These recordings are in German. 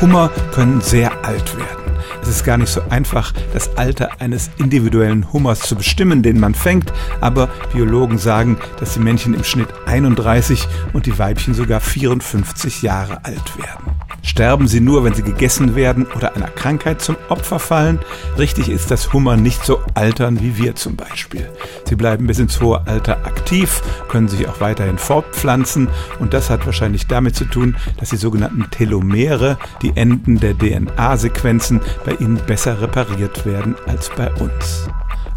Hummer können sehr alt werden. Es ist gar nicht so einfach, das Alter eines individuellen Hummers zu bestimmen, den man fängt, aber Biologen sagen, dass die Männchen im Schnitt 31 und die Weibchen sogar 54 Jahre alt werden. Sterben sie nur, wenn sie gegessen werden oder einer Krankheit zum Opfer fallen? Richtig ist, dass Hummer nicht so altern wie wir zum Beispiel. Sie bleiben bis ins hohe Alter aktiv, können sich auch weiterhin fortpflanzen und das hat wahrscheinlich damit zu tun, dass die sogenannten Telomere, die Enden der DNA-Sequenzen, bei ihnen besser repariert werden als bei uns.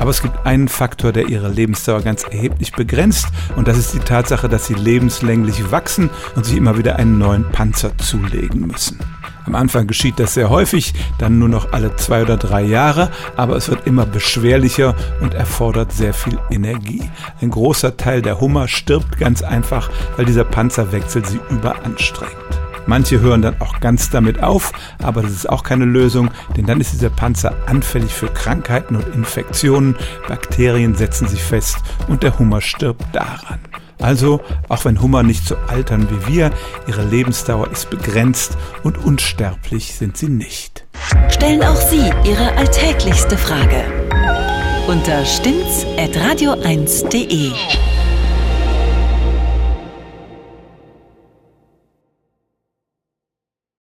Aber es gibt einen Faktor, der ihre Lebensdauer ganz erheblich begrenzt und das ist die Tatsache, dass sie lebenslänglich wachsen und sich immer wieder einen neuen Panzer zulegen müssen. Am Anfang geschieht das sehr häufig, dann nur noch alle zwei oder drei Jahre, aber es wird immer beschwerlicher und erfordert sehr viel Energie. Ein großer Teil der Hummer stirbt ganz einfach, weil dieser Panzerwechsel sie überanstrengt. Manche hören dann auch ganz damit auf, aber das ist auch keine Lösung, denn dann ist dieser Panzer anfällig für Krankheiten und Infektionen, Bakterien setzen sich fest und der Hummer stirbt daran. Also, auch wenn Hummer nicht so altern wie wir, ihre Lebensdauer ist begrenzt und unsterblich sind sie nicht. Stellen auch Sie Ihre alltäglichste Frage unter stimmt's at radio1.de.